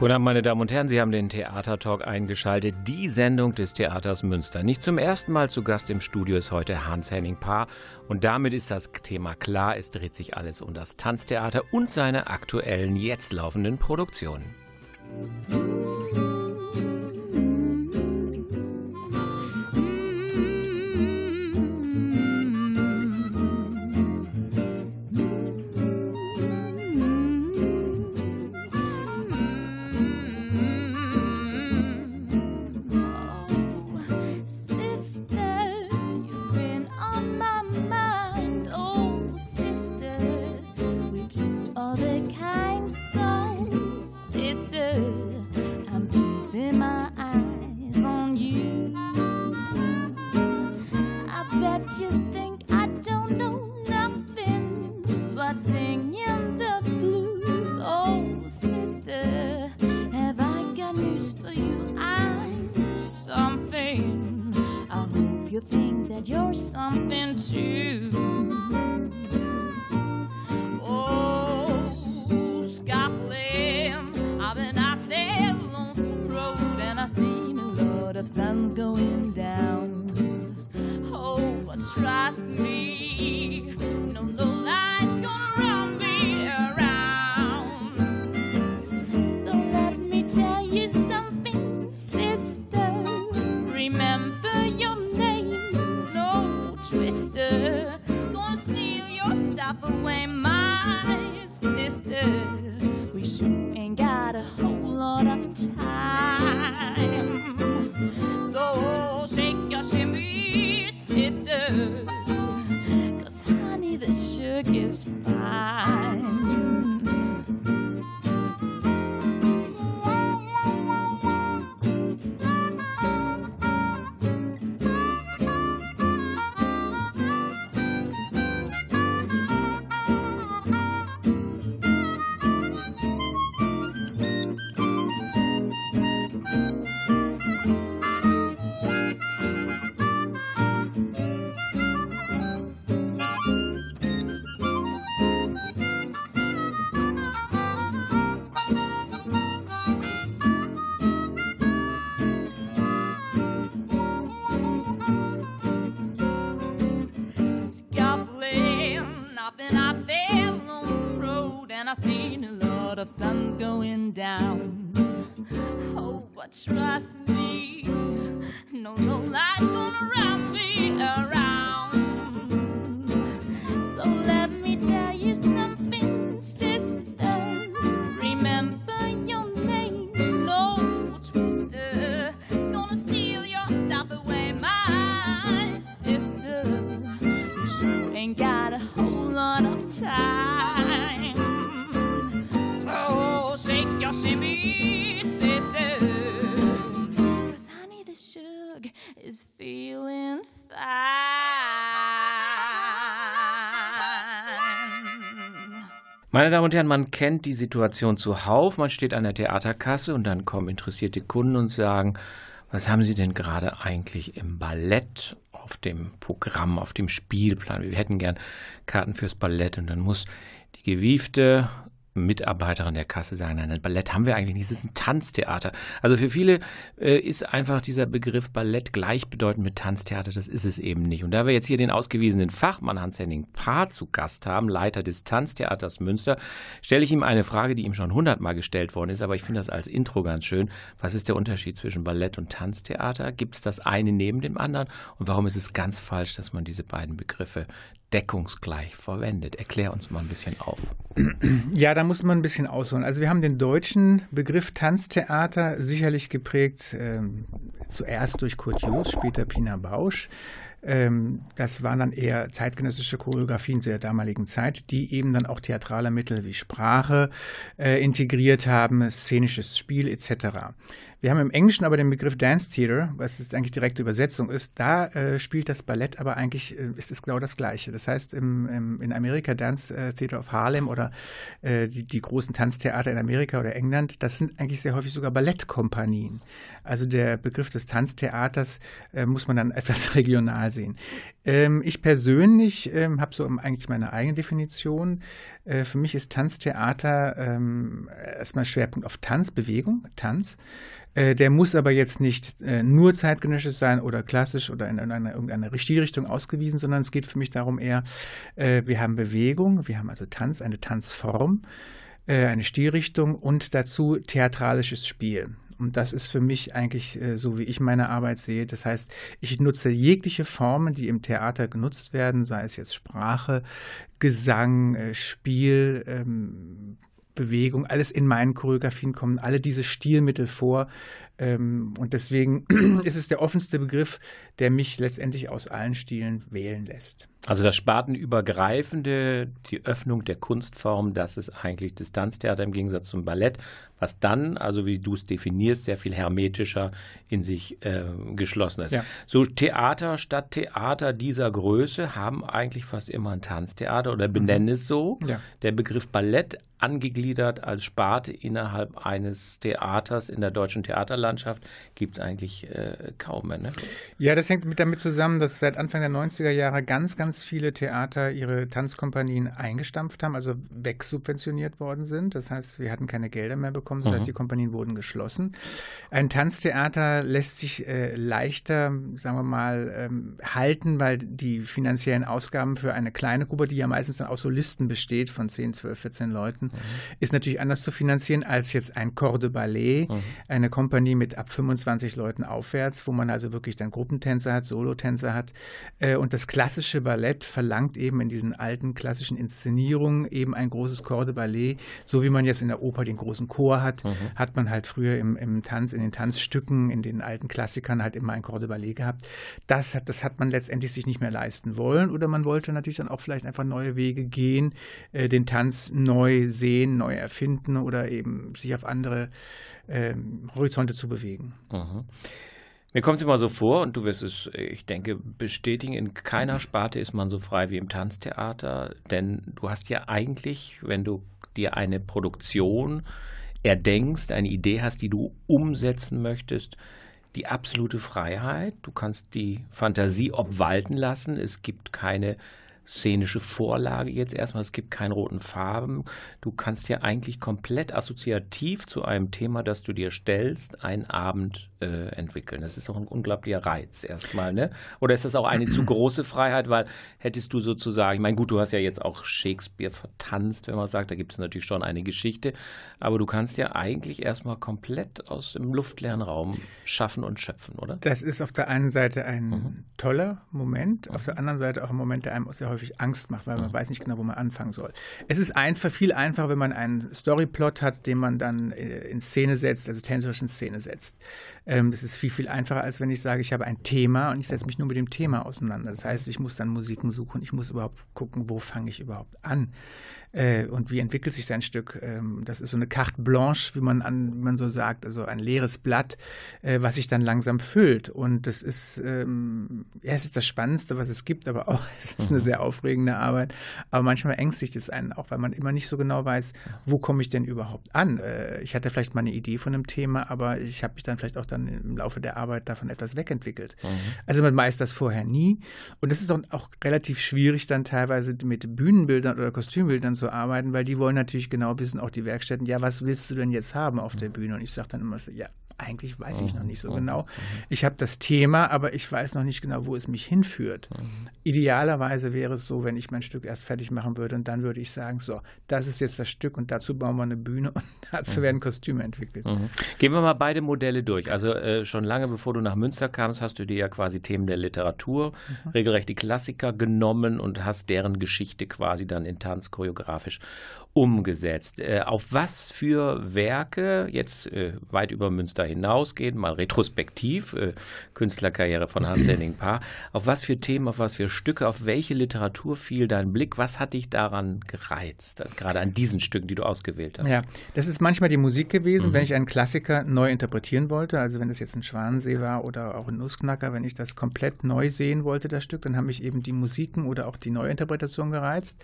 Guten Abend, meine Damen und Herren, Sie haben den Theatertalk eingeschaltet, die Sendung des Theaters Münster. Nicht zum ersten Mal zu Gast im Studio ist heute Hans-Henning Paar und damit ist das Thema klar, es dreht sich alles um das Tanztheater und seine aktuellen, jetzt laufenden Produktionen. Musik me. trust me. No, no light gonna wrap me around. So let me tell you something, sister. Remember your name, no twister. Gonna steal your stuff away, my sister. You ain't got a whole lot of time. Meine Damen und Herren, man kennt die Situation zuhauf. Man steht an der Theaterkasse und dann kommen interessierte Kunden und sagen, was haben Sie denn gerade eigentlich im Ballett auf dem Programm, auf dem Spielplan? Wir hätten gern Karten fürs Ballett und dann muss die gewiefte Mitarbeiterin der Kasse sagen, nein, ein Ballett haben wir eigentlich nicht, es ist ein Tanztheater. Also für viele äh, ist einfach dieser Begriff Ballett gleichbedeutend mit Tanztheater, das ist es eben nicht. Und da wir jetzt hier den ausgewiesenen Fachmann Hans-Henning Paar zu Gast haben, Leiter des Tanztheaters Münster, stelle ich ihm eine Frage, die ihm schon hundertmal gestellt worden ist, aber ich finde das als Intro ganz schön. Was ist der Unterschied zwischen Ballett und Tanztheater? Gibt es das eine neben dem anderen? Und warum ist es ganz falsch, dass man diese beiden Begriffe deckungsgleich verwendet. Erklär uns mal ein bisschen auf. Ja, da muss man ein bisschen ausholen. Also wir haben den deutschen Begriff Tanztheater sicherlich geprägt ähm, zuerst durch Kurt Joos, später Pina Bausch. Ähm, das waren dann eher zeitgenössische Choreografien zu der damaligen Zeit, die eben dann auch theatrale Mittel wie Sprache äh, integriert haben, szenisches Spiel etc. Wir haben im Englischen aber den Begriff Dance Theater, was jetzt eigentlich direkte Übersetzung ist. Da äh, spielt das Ballett aber eigentlich, äh, ist es genau das Gleiche. Das heißt, im, im, in Amerika Dance äh, Theater of Harlem oder äh, die, die großen Tanztheater in Amerika oder England, das sind eigentlich sehr häufig sogar Ballettkompanien. Also der Begriff des Tanztheaters äh, muss man dann etwas regional sehen. Ähm, ich persönlich ähm, habe so eigentlich meine eigene Definition. Äh, für mich ist Tanztheater ähm, erstmal Schwerpunkt auf Tanzbewegung, Tanz. Äh, der muss aber jetzt nicht äh, nur zeitgenössisch sein oder klassisch oder in eine, irgendeine Stilrichtung ausgewiesen, sondern es geht für mich darum eher, äh, wir haben Bewegung, wir haben also Tanz, eine Tanzform, äh, eine Stilrichtung und dazu theatralisches Spiel. Und das ist für mich eigentlich äh, so, wie ich meine Arbeit sehe. Das heißt, ich nutze jegliche Formen, die im Theater genutzt werden, sei es jetzt Sprache, Gesang, Spiel, ähm, Bewegung, alles in meinen Choreografien kommen alle diese Stilmittel vor. Ähm, und deswegen ist es der offenste Begriff, der mich letztendlich aus allen Stilen wählen lässt. Also das Spartenübergreifende, die Öffnung der Kunstform, das ist eigentlich Distanztheater im Gegensatz zum Ballett, was dann, also wie du es definierst, sehr viel hermetischer in sich äh, geschlossen ist. Ja. So Theater, Stadttheater dieser Größe haben eigentlich fast immer ein Tanztheater oder benennen mhm. es so. Ja. Der Begriff Ballett angegliedert als Sparte innerhalb eines Theaters in der deutschen Theaterlandschaft gibt es eigentlich äh, kaum mehr. Ne? Ja, das hängt mit damit zusammen, dass seit Anfang der 90er Jahre ganz, ganz viele Theater ihre Tanzkompanien eingestampft haben, also wegsubventioniert worden sind. Das heißt, wir hatten keine Gelder mehr bekommen, das mhm. heißt, die Kompanien wurden geschlossen. Ein Tanztheater lässt sich äh, leichter, sagen wir mal, ähm, halten, weil die finanziellen Ausgaben für eine kleine Gruppe, die ja meistens dann aus Solisten besteht, von 10, 12, 14 Leuten, mhm. ist natürlich anders zu finanzieren als jetzt ein Corps de Ballet, mhm. eine Kompanie mit ab 25 Leuten aufwärts, wo man also wirklich dann Gruppentänzer hat, Solotänzer hat. Äh, und das klassische Ballett verlangt eben in diesen alten klassischen Inszenierungen eben ein großes Corps de Ballet, so wie man jetzt in der Oper den großen Chor hat, mhm. hat man halt früher im, im Tanz, in den Tanzstücken, in den alten Klassikern halt immer ein Corps de Ballet gehabt. Das hat, das hat man letztendlich sich nicht mehr leisten wollen oder man wollte natürlich dann auch vielleicht einfach neue Wege gehen, äh, den Tanz neu sehen, neu erfinden oder eben sich auf andere äh, Horizonte zu bewegen. Mhm. Mir kommt es immer so vor, und du wirst es, ich denke, bestätigen, in keiner Sparte ist man so frei wie im Tanztheater, denn du hast ja eigentlich, wenn du dir eine Produktion erdenkst, eine Idee hast, die du umsetzen möchtest, die absolute Freiheit. Du kannst die Fantasie obwalten lassen. Es gibt keine szenische Vorlage jetzt erstmal. Es gibt keine roten Farben. Du kannst ja eigentlich komplett assoziativ zu einem Thema, das du dir stellst, einen Abend äh, entwickeln. Das ist doch ein unglaublicher Reiz erstmal, ne? Oder ist das auch eine zu große Freiheit, weil hättest du sozusagen, ich meine, gut, du hast ja jetzt auch Shakespeare vertanzt, wenn man sagt, da gibt es natürlich schon eine Geschichte, aber du kannst ja eigentlich erstmal komplett aus dem luftleeren Raum schaffen und schöpfen, oder? Das ist auf der einen Seite ein mhm. toller Moment, auf der anderen Seite auch ein Moment, der einem sehr häufig Angst macht, weil man mhm. weiß nicht genau, wo man anfangen soll. Es ist einfach, viel einfacher, wenn man einen Storyplot hat, den man dann äh, in Szene setzt, also tänzerisch in Szene setzt. Ähm, das ist viel, viel einfacher, als wenn ich sage, ich habe ein Thema und ich setze mich nur mit dem Thema auseinander. Das heißt, ich muss dann Musiken suchen, ich muss überhaupt gucken, wo fange ich überhaupt an äh, und wie entwickelt sich sein Stück. Ähm, das ist so eine carte blanche, wie man, an, wie man so sagt, also ein leeres Blatt, äh, was sich dann langsam füllt. Und das ist, ähm, ja, es ist das Spannendste, was es gibt, aber auch es ist eine mhm. sehr aufregende Arbeit. Aber manchmal ängstigt es einen auch, weil man immer nicht so genau weiß, wo komme ich denn überhaupt an. Äh, ich hatte vielleicht mal eine Idee von einem Thema, aber ich habe mich dann vielleicht auch dann im Laufe der Arbeit davon etwas wegentwickelt. Mhm. Also man weiß das vorher nie. Und es ist auch relativ schwierig dann teilweise mit Bühnenbildern oder Kostümbildern zu arbeiten, weil die wollen natürlich genau wissen, auch die Werkstätten, ja, was willst du denn jetzt haben auf der mhm. Bühne? Und ich sage dann immer so, ja, eigentlich weiß ich noch mhm. nicht so mhm. genau. Ich habe das Thema, aber ich weiß noch nicht genau, wo es mich hinführt. Idealerweise wäre es so, wenn ich mein Stück erst fertig machen würde und dann würde ich sagen, so, das ist jetzt das Stück und dazu bauen wir eine Bühne und dazu werden Kostüme entwickelt. Gehen wir mal beide Modelle durch. Also äh, schon lange bevor du nach Münster kamst, hast du dir ja quasi Themen der Literatur, mhm. regelrecht die Klassiker genommen und hast deren Geschichte quasi dann in Tanz choreografisch grafisch umgesetzt. Äh, auf was für Werke, jetzt äh, weit über Münster hinausgehen, mal retrospektiv, äh, Künstlerkarriere von Hans-Henning Paar. Auf was für Themen, auf was für Stücke, auf welche Literatur fiel dein Blick? Was hat dich daran gereizt, gerade an diesen Stücken, die du ausgewählt hast? Ja, das ist manchmal die Musik gewesen, mhm. wenn ich einen Klassiker neu interpretieren wollte. Also wenn es jetzt ein Schwanensee war oder auch ein Nussknacker, wenn ich das komplett neu sehen wollte, das Stück, dann haben mich eben die Musiken oder auch die Neuinterpretation gereizt.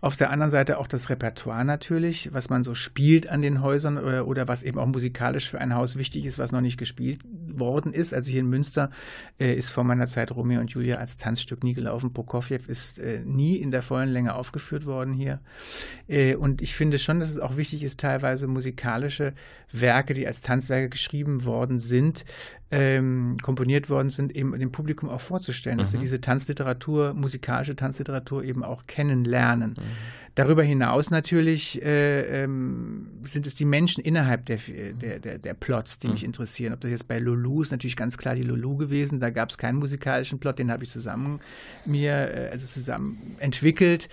Auf der anderen Seite auch das Repertoire natürlich, was man so spielt an den Häusern oder, oder was eben auch musikalisch für ein Haus wichtig ist, was noch nicht gespielt worden ist. Also hier in Münster äh, ist vor meiner Zeit Romeo und Julia als Tanzstück nie gelaufen. Prokofjew ist äh, nie in der vollen Länge aufgeführt worden hier. Äh, und ich finde schon, dass es auch wichtig ist, teilweise musikalische Werke, die als Tanzwerke geschrieben worden sind, ähm, komponiert worden sind, eben dem Publikum auch vorzustellen, mhm. dass sie mhm. diese Tanzliteratur, musikalische Tanzliteratur eben auch kennenlernen. Mhm. Darüber hinaus natürlich äh, ähm, sind es die Menschen innerhalb der, der, der, der Plots, die mhm. mich interessieren. Ob das jetzt bei Lulu ist natürlich ganz klar die Lulu gewesen. Da gab es keinen musikalischen Plot, den habe ich zusammen mir, äh, also zusammen entwickelt,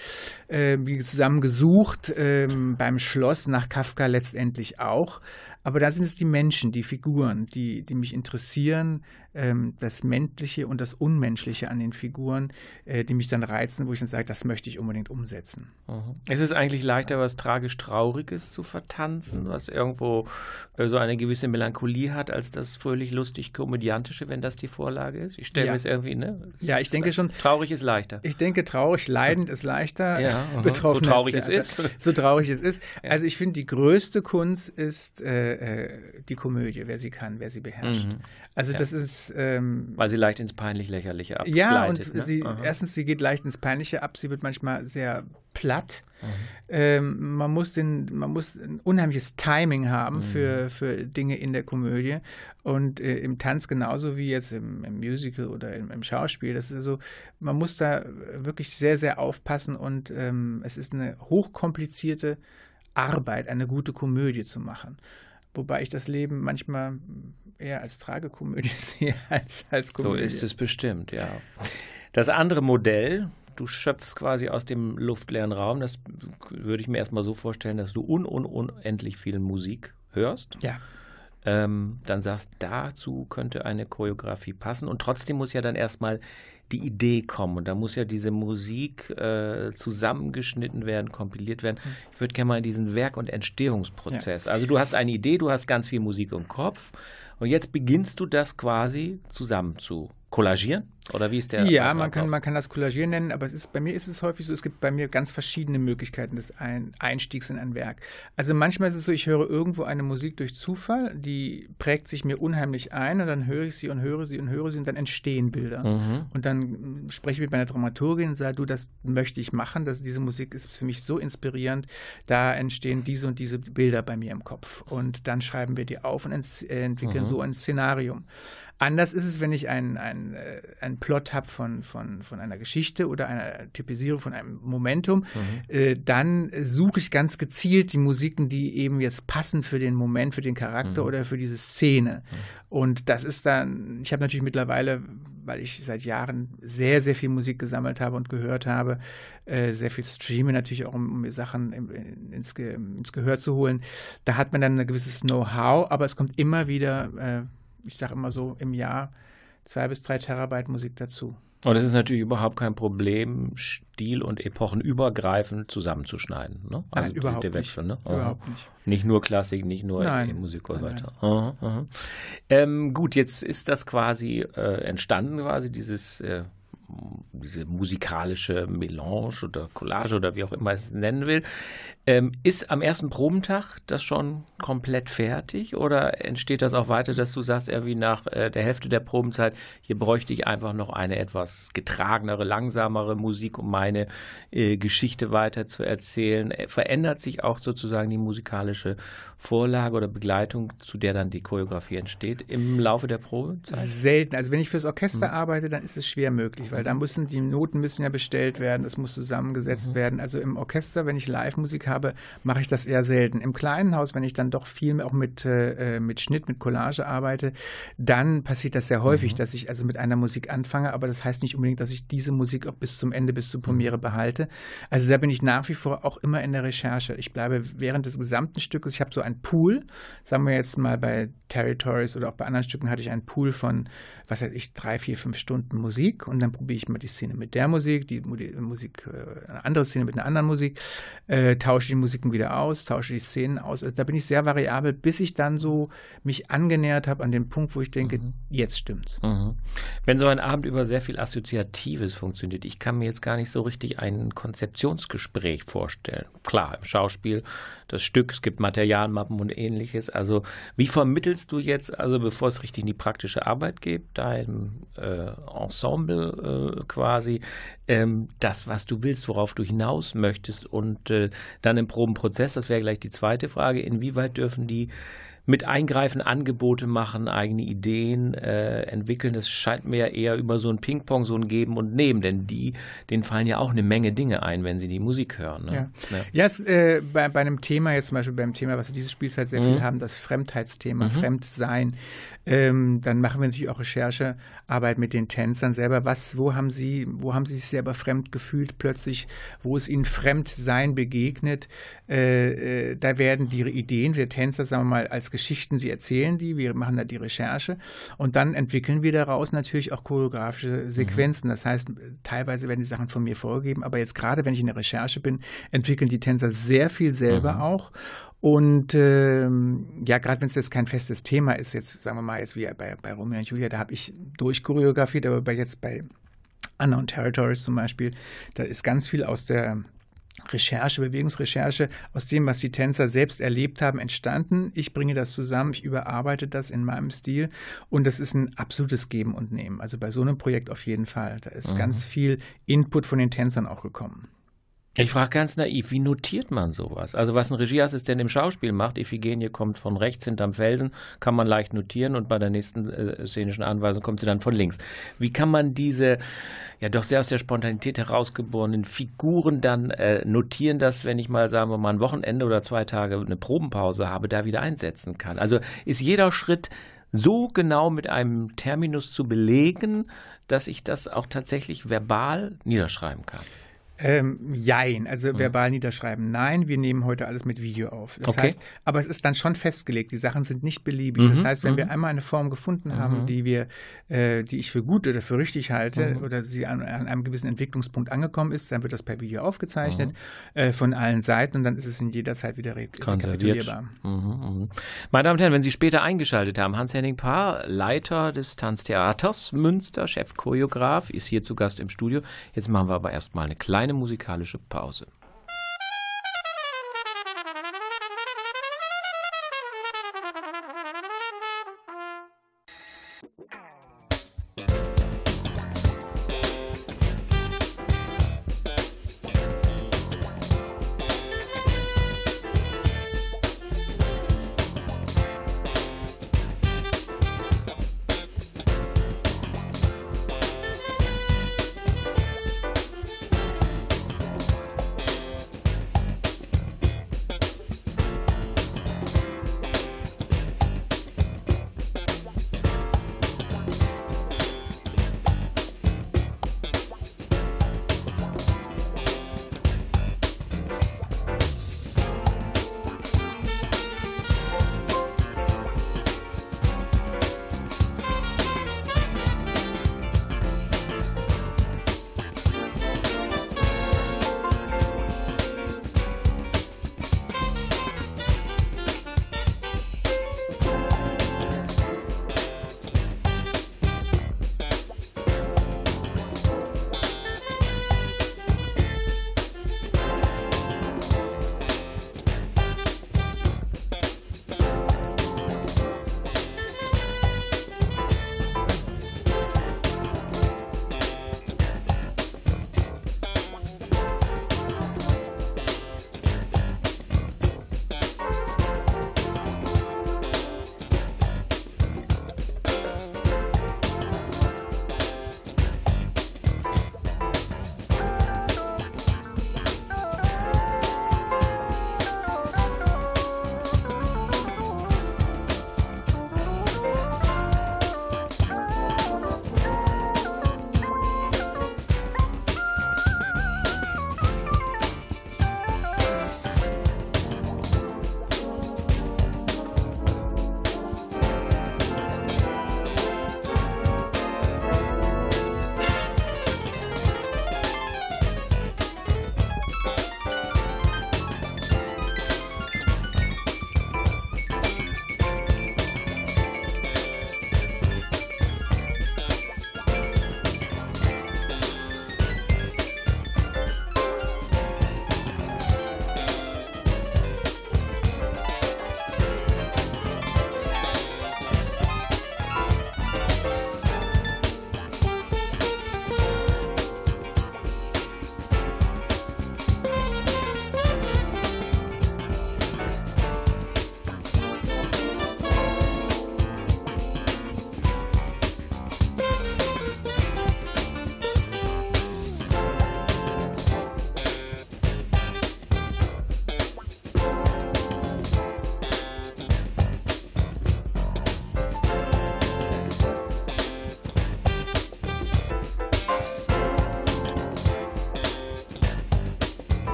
äh, zusammen gesucht. Äh, beim Schloss nach Kafka letztendlich auch. Aber da sind es die Menschen, die Figuren, die, die mich interessieren, ähm, das Menschliche und das Unmenschliche an den Figuren, äh, die mich dann reizen, wo ich dann sage, das möchte ich unbedingt umsetzen. Mhm. Ist es eigentlich leichter, was tragisch-trauriges zu vertanzen, was irgendwo äh, so eine gewisse Melancholie hat, als das fröhlich-lustig-komödiantische, wenn das die Vorlage ist? Ich stelle ja. mir es irgendwie, ne? Es ja, ich denke schon. Traurig ist leichter. Ich denke, traurig, leidend ist leichter. Ja, betroffen. So traurig es ist. So traurig es ist. Also ich finde, die größte Kunst ist äh, äh, die Komödie, wer sie kann, wer sie beherrscht. Mhm. Also ja. das ist ähm, weil sie leicht ins peinlich-lächerliche abgleitet. Ja und ne? sie erstens sie geht leicht ins peinliche ab. Sie wird manchmal sehr platt. Mhm. Ähm, man muss den man muss ein unheimliches Timing haben mhm. für für Dinge in der Komödie und äh, im Tanz genauso wie jetzt im, im Musical oder im, im, Schauspiel. Das ist also man muss da wirklich sehr sehr aufpassen und ähm, es ist eine hochkomplizierte Arbeit, eine gute Komödie zu machen. Wobei ich das Leben manchmal eher als Tragekomödie sehe als als Komödie. So ist es bestimmt, ja. Das andere Modell, du schöpfst quasi aus dem luftleeren Raum, das würde ich mir erstmal so vorstellen, dass du un, un unendlich viel Musik hörst. Ja. Ähm, dann sagst, dazu könnte eine Choreografie passen. Und trotzdem muss ja dann erstmal die Idee kommen. Und da muss ja diese Musik äh, zusammengeschnitten werden, kompiliert werden. Hm. Ich würde gerne mal in diesen Werk- und Entstehungsprozess. Ja. Also du hast eine Idee, du hast ganz viel Musik im Kopf und jetzt beginnst du das quasi zusammen zu kollagieren? Oder wie ist der? Ja, man kann, man kann das Kollagieren nennen, aber es ist, bei mir ist es häufig so, es gibt bei mir ganz verschiedene Möglichkeiten des ein Einstiegs in ein Werk. Also manchmal ist es so, ich höre irgendwo eine Musik durch Zufall, die prägt sich mir unheimlich ein und dann höre ich sie und höre sie und höre sie und dann entstehen Bilder. Mhm. Und dann spreche ich mit meiner Dramaturgin und sage, du, das möchte ich machen, dass diese Musik ist für mich so inspirierend, da entstehen diese und diese Bilder bei mir im Kopf. Und dann schreiben wir die auf und entwickeln mhm. so ein Szenarium. Anders ist es, wenn ich einen, einen, äh, einen Plot habe von, von, von einer Geschichte oder einer Typisierung von einem Momentum. Mhm. Äh, dann suche ich ganz gezielt die Musiken, die eben jetzt passen für den Moment, für den Charakter mhm. oder für diese Szene. Mhm. Und das ist dann, ich habe natürlich mittlerweile, weil ich seit Jahren sehr, sehr viel Musik gesammelt habe und gehört habe, äh, sehr viel streame natürlich auch, um, um mir Sachen ins, ins Gehör zu holen. Da hat man dann ein gewisses Know-how, aber es kommt immer wieder äh, ich sage immer so, im Jahr zwei bis drei Terabyte Musik dazu. Und es ist natürlich überhaupt kein Problem, Stil- und Epochenübergreifend zusammenzuschneiden. Ne? Also nein, überhaupt, Wechsel, nicht. Ne? überhaupt nicht. Nicht nur Klassik, nicht nur nein. Musik und so weiter. Aha, aha. Ähm, gut, jetzt ist das quasi äh, entstanden, quasi dieses äh, diese musikalische Melange oder Collage oder wie auch immer es nennen will. Ähm, ist am ersten Probentag das schon komplett fertig oder entsteht das auch weiter, dass du sagst, irgendwie nach äh, der Hälfte der Probenzeit, hier bräuchte ich einfach noch eine etwas getragenere, langsamere Musik, um meine äh, Geschichte weiter zu erzählen? Äh, verändert sich auch sozusagen die musikalische Vorlage oder Begleitung, zu der dann die Choreografie entsteht, im Laufe der Probezeit? Selten. Also wenn ich fürs Orchester hm. arbeite, dann ist es schwer möglich, weil da müssen die Noten müssen ja bestellt werden, es muss zusammengesetzt mhm. werden. Also im Orchester, wenn ich Live-Musik habe, mache ich das eher selten. Im kleinen Haus, wenn ich dann doch viel auch mit, äh, mit Schnitt, mit Collage arbeite, dann passiert das sehr häufig, mhm. dass ich also mit einer Musik anfange, aber das heißt nicht unbedingt, dass ich diese Musik auch bis zum Ende, bis zur Premiere mhm. behalte. Also da bin ich nach wie vor auch immer in der Recherche. Ich bleibe während des gesamten Stückes, ich habe so einen Pool, sagen wir jetzt mal bei Territories oder auch bei anderen Stücken hatte ich einen Pool von, was weiß ich, drei, vier, fünf Stunden Musik und dann probiere ich mal die Szene mit der Musik, die, die Musik, äh, eine andere Szene mit einer anderen Musik, äh, tausche die Musiken wieder aus, tausche die Szenen aus. Also da bin ich sehr variabel, bis ich dann so mich angenähert habe an den Punkt, wo ich denke, mhm. jetzt stimmt's. Mhm. Wenn so ein Abend über sehr viel Assoziatives funktioniert, ich kann mir jetzt gar nicht so richtig ein Konzeptionsgespräch vorstellen. Klar, im Schauspiel das Stück, es gibt Materialmappen und ähnliches. Also wie vermittelst du jetzt, also bevor es richtig in die praktische Arbeit geht, deinem äh, Ensemble äh, quasi, ähm, das, was du willst, worauf du hinaus möchtest und äh, dann im Probenprozess, das wäre gleich die zweite Frage, inwieweit dürfen die mit Eingreifen Angebote machen, eigene Ideen äh, entwickeln. Das scheint mir eher über so ein Ping-Pong, so ein Geben und Nehmen, denn die, denen fallen ja auch eine Menge Dinge ein, wenn sie die Musik hören. Ne? Ja, ja. ja es, äh, bei, bei einem Thema, jetzt zum Beispiel beim Thema, was wir dieses Spielzeit sehr mhm. viel haben, das Fremdheitsthema, mhm. Fremdsein, ähm, dann machen wir natürlich auch Recherchearbeit mit den Tänzern selber. Was, wo haben sie, wo haben sie sich selber fremd gefühlt plötzlich, wo es ihnen Fremdsein begegnet? Äh, äh, da werden die Ideen der Tänzer, sagen wir mal, als Geschichten, sie erzählen die, wir machen da die Recherche und dann entwickeln wir daraus natürlich auch choreografische Sequenzen. Mhm. Das heißt, teilweise werden die Sachen von mir vorgegeben, aber jetzt gerade, wenn ich in der Recherche bin, entwickeln die Tänzer sehr viel selber mhm. auch und ähm, ja, gerade wenn es jetzt kein festes Thema ist, jetzt sagen wir mal, jetzt wie bei, bei Romeo und Julia, da habe ich durchchoreografiert, aber bei jetzt bei Unknown Territories zum Beispiel, da ist ganz viel aus der Recherche, Bewegungsrecherche, aus dem, was die Tänzer selbst erlebt haben, entstanden. Ich bringe das zusammen, ich überarbeite das in meinem Stil und das ist ein absolutes Geben und Nehmen. Also bei so einem Projekt auf jeden Fall. Da ist mhm. ganz viel Input von den Tänzern auch gekommen. Ich frage ganz naiv, wie notiert man sowas? Also was ein Regieassistent im Schauspiel macht, Iphigenie kommt von rechts hinterm Felsen, kann man leicht notieren und bei der nächsten äh, szenischen Anweisung kommt sie dann von links. Wie kann man diese ja doch sehr aus der Spontanität herausgeborenen Figuren dann äh, notieren, dass wenn ich mal, sagen wir mal, ein Wochenende oder zwei Tage eine Probenpause habe, da wieder einsetzen kann? Also ist jeder Schritt so genau mit einem Terminus zu belegen, dass ich das auch tatsächlich verbal niederschreiben kann? Ähm, jein, also mhm. verbal niederschreiben. Nein, wir nehmen heute alles mit Video auf. Das okay. heißt, aber es ist dann schon festgelegt. Die Sachen sind nicht beliebig. Mhm. Das heißt, wenn mhm. wir einmal eine Form gefunden haben, mhm. die wir, äh, die ich für gut oder für richtig halte, mhm. oder sie an, an, einem gewissen Entwicklungspunkt angekommen ist, dann wird das per Video aufgezeichnet mhm. äh, von allen Seiten und dann ist es in jeder Zeit wieder re rekapitulierbar. Meine Damen und Herren, wenn Sie später eingeschaltet haben, Hans-Henning Paar, Leiter des Tanztheaters Münster, Chefchoreograf, ist hier zu Gast im Studio. Jetzt machen wir aber erstmal eine kleine kleine musikalische Pause.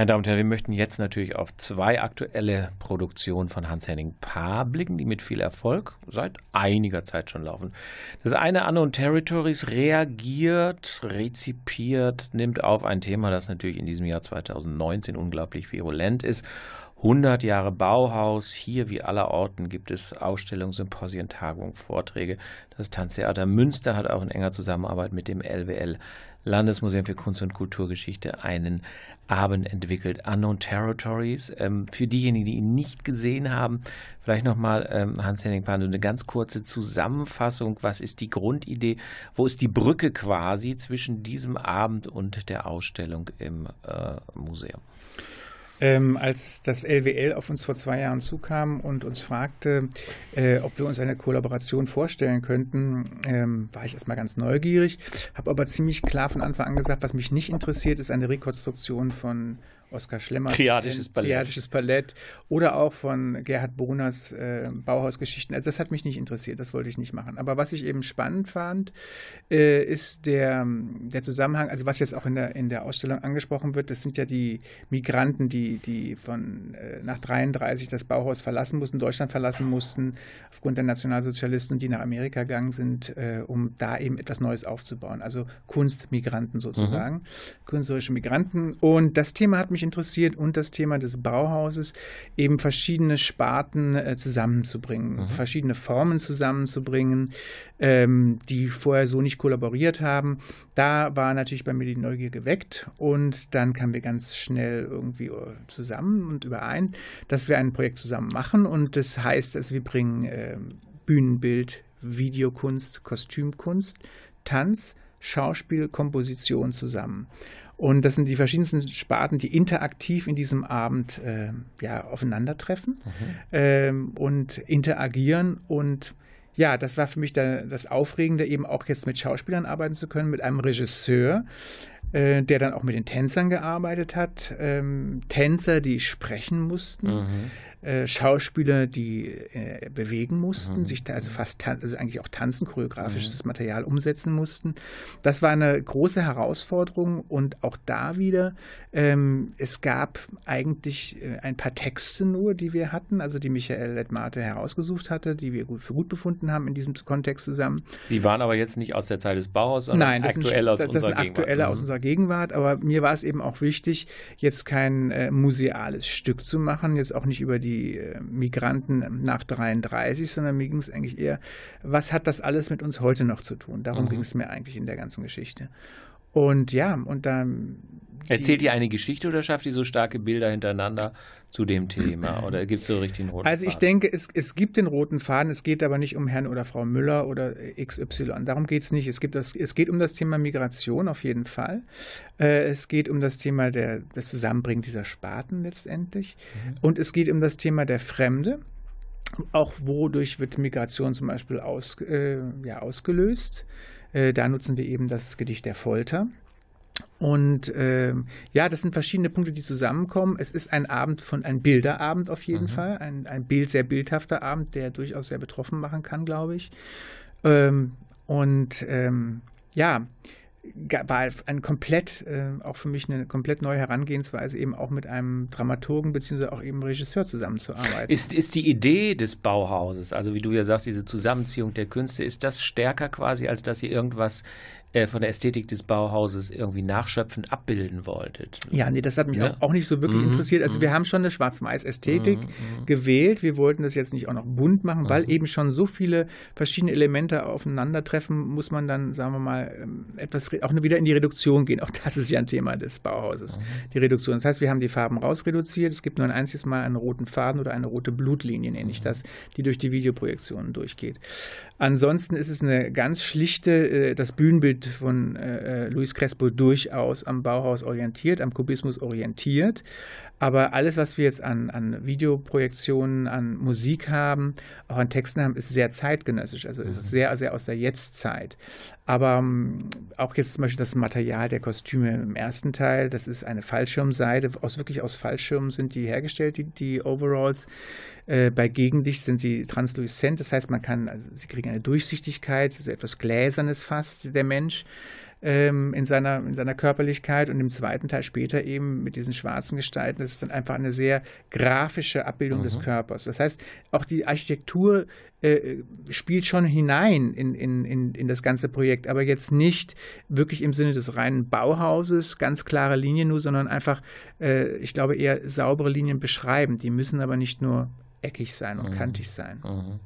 Meine Damen und Herren, wir möchten jetzt natürlich auf zwei aktuelle Produktionen von Hans-Henning Paar blicken, die mit viel Erfolg seit einiger Zeit schon laufen. Das eine Unknown Territories reagiert, rezipiert, nimmt auf ein Thema, das natürlich in diesem Jahr 2019 unglaublich virulent ist 100 Jahre Bauhaus. Hier wie allerorten gibt es Ausstellungen, Symposien, Tagungen, Vorträge. Das Tanztheater Münster hat auch in enger Zusammenarbeit mit dem LWL Landesmuseum für Kunst und Kulturgeschichte einen Abend entwickelt, Unknown Territories. Ähm, für diejenigen, die ihn nicht gesehen haben, vielleicht nochmal, ähm, Hans-Henning Pando, eine ganz kurze Zusammenfassung. Was ist die Grundidee? Wo ist die Brücke quasi zwischen diesem Abend und der Ausstellung im äh, Museum? Ähm, als das LWL auf uns vor zwei Jahren zukam und uns fragte, äh, ob wir uns eine Kollaboration vorstellen könnten, ähm, war ich erstmal ganz neugierig, habe aber ziemlich klar von Anfang an gesagt, was mich nicht interessiert, ist eine Rekonstruktion von Oskar Schlemmer. Triadisches Ballett. Triadisches Ballett. Oder auch von Gerhard Bruners äh, Bauhausgeschichten. Also das hat mich nicht interessiert, das wollte ich nicht machen. Aber was ich eben spannend fand, äh, ist der, der Zusammenhang, also was jetzt auch in der, in der Ausstellung angesprochen wird, das sind ja die Migranten, die, die von äh, nach 33 das Bauhaus verlassen mussten, Deutschland verlassen mussten, aufgrund der Nationalsozialisten, die nach Amerika gegangen sind, äh, um da eben etwas Neues aufzubauen. Also Kunstmigranten sozusagen, mhm. künstlerische Migranten. Und das Thema hat mich mich interessiert und das Thema des Bauhauses, eben verschiedene Sparten äh, zusammenzubringen, mhm. verschiedene Formen zusammenzubringen, ähm, die vorher so nicht kollaboriert haben. Da war natürlich bei mir die Neugier geweckt und dann kamen wir ganz schnell irgendwie äh, zusammen und überein, dass wir ein Projekt zusammen machen und das heißt, dass wir bringen äh, Bühnenbild, Videokunst, Kostümkunst, Tanz, Schauspiel, Komposition zusammen. Und das sind die verschiedensten Sparten, die interaktiv in diesem Abend äh, ja, aufeinandertreffen mhm. ähm, und interagieren. Und ja, das war für mich da, das Aufregende, eben auch jetzt mit Schauspielern arbeiten zu können, mit einem Regisseur, äh, der dann auch mit den Tänzern gearbeitet hat. Ähm, Tänzer, die sprechen mussten. Mhm. Äh, Schauspieler, die äh, bewegen mussten, mhm. sich da also fast also eigentlich auch tanzen, choreografisches mhm. Material umsetzen mussten. Das war eine große Herausforderung und auch da wieder, ähm, es gab eigentlich äh, ein paar Texte nur, die wir hatten, also die Michael Lettmate herausgesucht hatte, die wir gut, für gut befunden haben in diesem Kontext zusammen. Die waren aber jetzt nicht aus der Zeit des Bauhaus, sondern Nein, aktuell sind, aus das unserer sind aktuelle aus mhm. unserer Gegenwart, aber mir war es eben auch wichtig, jetzt kein äh, museales Stück zu machen, jetzt auch nicht über die äh, Migranten nach 33, sondern mir ging es eigentlich eher, was hat das alles mit uns heute noch zu tun? Darum mhm. ging es mir eigentlich in der ganzen Geschichte. Und ja, und dann. Erzählt ihr eine Geschichte oder schafft ihr so starke Bilder hintereinander zu dem Thema? Oder gibt es so richtig einen roten Also ich Faden? denke, es, es gibt den roten Faden, es geht aber nicht um Herrn oder Frau Müller oder XY. Darum geht es nicht. Es, gibt das, es geht um das Thema Migration auf jeden Fall. Äh, es geht um das Thema der, des Zusammenbringen dieser Sparten letztendlich. Mhm. Und es geht um das Thema der Fremde. Auch wodurch wird Migration zum Beispiel aus, äh, ja, ausgelöst? Äh, da nutzen wir eben das Gedicht der Folter. Und äh, ja, das sind verschiedene Punkte, die zusammenkommen. Es ist ein Abend von ein Bilderabend auf jeden mhm. Fall, ein, ein Bild, sehr bildhafter Abend, der durchaus sehr betroffen machen kann, glaube ich. Ähm, und ähm, ja, war ein komplett, äh, auch für mich eine komplett neue Herangehensweise, eben auch mit einem Dramaturgen beziehungsweise auch eben Regisseur zusammenzuarbeiten. Ist, ist die Idee des Bauhauses, also wie du ja sagst, diese Zusammenziehung der Künste, ist das stärker quasi, als dass ihr irgendwas äh, von der Ästhetik des Bauhauses irgendwie nachschöpfend abbilden wolltet. Ja, nee, das hat mich ja? auch, nicht so wirklich mhm. interessiert. Also mhm. wir haben schon eine Schwarz-Weiß-Ästhetik mhm. mhm. gewählt. Wir wollten das jetzt nicht auch noch bunt machen, weil mhm. eben schon so viele verschiedene Elemente aufeinandertreffen, muss man dann, sagen wir mal, ähm, etwas auch wieder in die Reduktion gehen. Auch das ist ja ein Thema des Bauhauses, mhm. die Reduktion. Das heißt, wir haben die Farben rausreduziert. Es gibt nur ein einziges Mal einen roten Faden oder eine rote Blutlinie, nenne ich das, die durch die Videoprojektionen durchgeht. Ansonsten ist es eine ganz schlichte, äh, das Bühnenbild Bild von äh, äh, Luis Crespo durchaus am Bauhaus orientiert, am Kubismus orientiert. Aber alles, was wir jetzt an, an Videoprojektionen, an Musik haben, auch an Texten haben, ist sehr zeitgenössisch, also ist mhm. sehr, sehr aus der Jetztzeit. Aber um, ähm, auch jetzt zum Beispiel das Material der Kostüme im ersten Teil, das ist eine Fallschirmseide, aus wirklich aus Fallschirmen sind die hergestellt, die, die Overalls. Äh, bei Gegendicht sind sie translucent, das heißt, man kann, also sie kriegen eine Durchsichtigkeit, also etwas Gläsernes fast, der Mensch. Ähm, in, seiner, in seiner Körperlichkeit und im zweiten Teil später eben mit diesen schwarzen Gestalten. Das ist dann einfach eine sehr grafische Abbildung mhm. des Körpers. Das heißt, auch die Architektur äh, spielt schon hinein in, in, in, in das ganze Projekt, aber jetzt nicht wirklich im Sinne des reinen Bauhauses, ganz klare Linien nur, sondern einfach, äh, ich glaube, eher saubere Linien beschreiben. Die müssen aber nicht nur eckig sein und mhm. kantig sein. Mhm.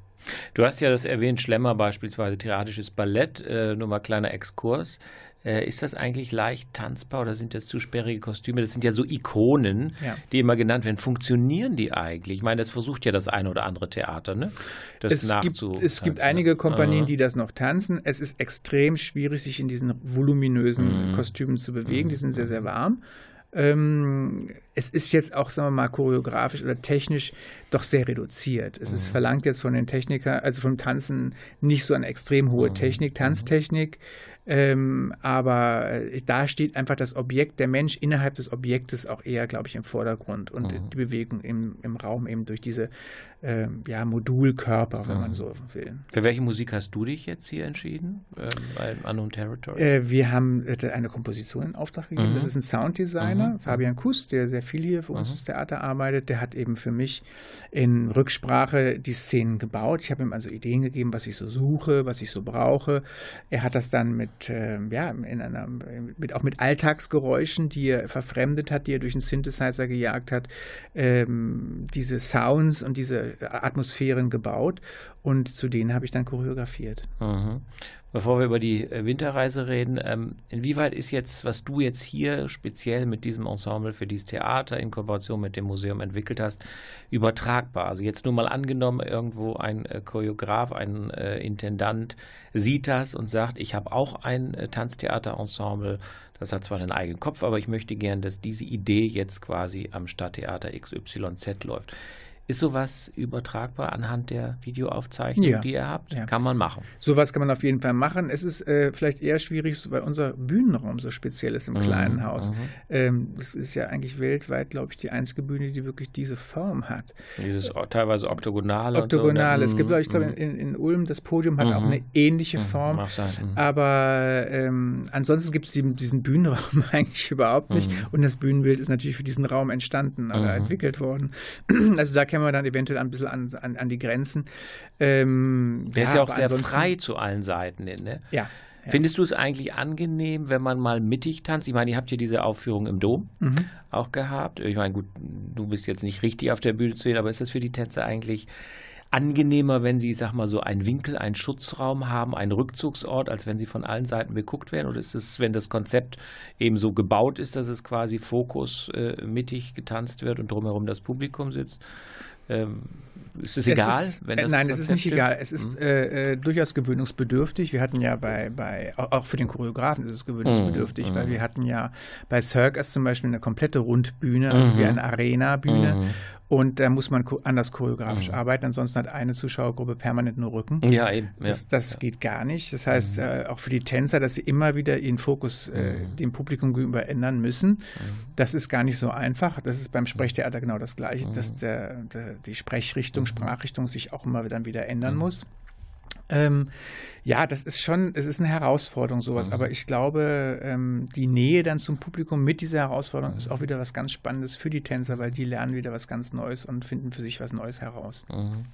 Du hast ja das erwähnt, Schlemmer beispielsweise, theatisches Ballett, äh, nur mal kleiner Exkurs. Äh, ist das eigentlich leicht tanzbar oder sind das zu sperrige Kostüme? Das sind ja so Ikonen, ja. die immer genannt werden. Funktionieren die eigentlich? Ich meine, das versucht ja das eine oder andere Theater, ne? Das es gibt, es gibt einige Kompanien, die das noch tanzen. Es ist extrem schwierig, sich in diesen voluminösen mhm. Kostümen zu bewegen. Die sind sehr, sehr warm. Ähm, es ist jetzt auch, sagen wir mal, choreografisch oder technisch doch sehr reduziert. Es ist mhm. verlangt jetzt von den Technikern, also vom Tanzen, nicht so eine extrem hohe mhm. Technik, Tanztechnik. Ähm, aber äh, da steht einfach das Objekt, der Mensch innerhalb des Objektes auch eher, glaube ich, im Vordergrund und mhm. die Bewegung im, im Raum eben durch diese äh, ja, Modulkörper, wenn mhm. man so will. Für welche Musik hast du dich jetzt hier entschieden ähm, bei Unknown Territory? Äh, wir haben äh, eine Komposition in Auftrag gegeben. Mhm. Das ist ein Sounddesigner, mhm. Fabian Kuss, der sehr viel hier für uns mhm. das Theater arbeitet. Der hat eben für mich in Rücksprache die Szenen gebaut. Ich habe ihm also Ideen gegeben, was ich so suche, was ich so brauche. Er hat das dann mit, äh, ja, in einer, mit, auch mit Alltagsgeräuschen, die er verfremdet hat, die er durch einen Synthesizer gejagt hat, ähm, diese Sounds und diese Atmosphären gebaut und zu denen habe ich dann choreografiert. Mhm. Bevor wir über die äh, Winterreise reden, ähm, inwieweit ist jetzt, was du jetzt hier speziell mit diesem Ensemble für dieses Theater in Kooperation mit dem Museum entwickelt hast, übertragbar? Also jetzt nur mal angenommen, irgendwo ein äh, Choreograf, ein äh, Intendant sieht das und sagt, ich habe auch ein äh, Tanztheaterensemble, das hat zwar einen eigenen Kopf, aber ich möchte gern, dass diese Idee jetzt quasi am Stadttheater XYZ läuft. Ist sowas übertragbar anhand der Videoaufzeichnung, ja. die ihr habt? Ja. Kann man machen. Sowas kann man auf jeden Fall machen. Es ist äh, vielleicht eher schwierig, weil unser Bühnenraum so speziell ist im mhm. kleinen Haus. Mhm. Ähm, das ist ja eigentlich weltweit, glaube ich, die einzige Bühne, die wirklich diese Form hat. Dieses teilweise oktogonale. Oktogonale. So, es gibt, glaube ich, glaub, mhm. in, in, Ulm, das Podium hat auch mhm. eine ähnliche mhm. Form. Aber ähm, ansonsten gibt es diesen Bühnenraum eigentlich überhaupt nicht. Und das Bühnenbild ist natürlich für diesen Raum entstanden oder entwickelt worden. Also da kämen wir dann eventuell ein bisschen an, an, an die Grenzen. Ähm, Der ja, ist ja auch sehr frei zu allen Seiten. Ne? Ja. Ja. Findest du es eigentlich angenehm, wenn man mal mittig tanzt? Ich meine, ihr habt ja diese Aufführung im Dom mhm. auch gehabt. Ich meine, gut, du bist jetzt nicht richtig auf der Bühne zu sehen, aber ist das für die Tänzer eigentlich angenehmer, wenn sie, ich sag mal, so einen Winkel, einen Schutzraum haben, einen Rückzugsort, als wenn sie von allen Seiten beguckt werden? Oder ist es, wenn das Konzept eben so gebaut ist, dass es quasi Fokus äh, getanzt wird und drumherum das Publikum sitzt? Ähm, ist es egal? Ist, äh, nein, es ist nicht stimmt? egal. Es ist mhm. äh, durchaus gewöhnungsbedürftig. Wir hatten ja bei, bei auch für den Choreografen ist es gewöhnungsbedürftig, mhm. weil wir hatten ja bei Circus zum Beispiel eine komplette Rundbühne, also mhm. wie eine Arena-Bühne. Mhm. Und da muss man anders choreografisch mhm. arbeiten, ansonsten hat eine Zuschauergruppe permanent nur Rücken. Ja, eben. Ja. Das, das ja. geht gar nicht. Das heißt, mhm. äh, auch für die Tänzer, dass sie immer wieder ihren Fokus äh, dem Publikum gegenüber ändern müssen. Das ist gar nicht so einfach. Das ist beim Sprechtheater genau das Gleiche, dass der, der, die Sprechrichtung, mhm. Sprachrichtung sich auch immer dann wieder ändern muss. Ähm, ja, das ist schon, es ist eine Herausforderung, sowas. Mhm. Aber ich glaube, ähm, die Nähe dann zum Publikum mit dieser Herausforderung mhm. ist auch wieder was ganz Spannendes für die Tänzer, weil die lernen wieder was ganz Neues und finden für sich was Neues heraus. Mhm.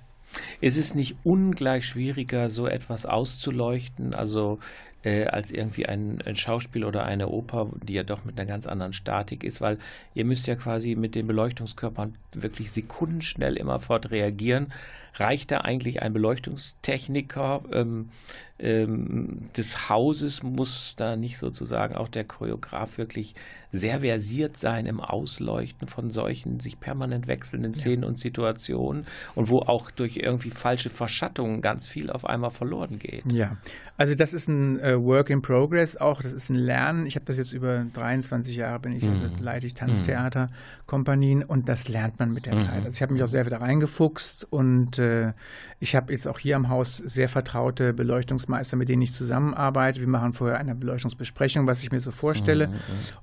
Ist es nicht ungleich schwieriger, so etwas auszuleuchten? Also äh, als irgendwie ein, ein, Schauspiel oder eine Oper, die ja doch mit einer ganz anderen Statik ist, weil ihr müsst ja quasi mit den Beleuchtungskörpern wirklich sekundenschnell immerfort reagieren. Reicht da eigentlich ein Beleuchtungstechniker ähm, ähm, des Hauses? Muss da nicht sozusagen auch der Choreograf wirklich sehr versiert sein im Ausleuchten von solchen sich permanent wechselnden Szenen ja. und Situationen und wo auch durch irgendwie falsche Verschattungen ganz viel auf einmal verloren geht? Ja, also das ist ein äh, Work in Progress auch, das ist ein Lernen. Ich habe das jetzt über 23 Jahre, bin ich, also mhm. leite ich Tanztheaterkompanien und das lernt man mit der mhm. Zeit. Also ich habe mich auch sehr wieder reingefuchst und äh, ich habe jetzt auch hier am Haus sehr vertraute Beleuchtungsmeister, mit denen ich zusammenarbeite. Wir machen vorher eine Beleuchtungsbesprechung, was ich mir so vorstelle mhm. mhm.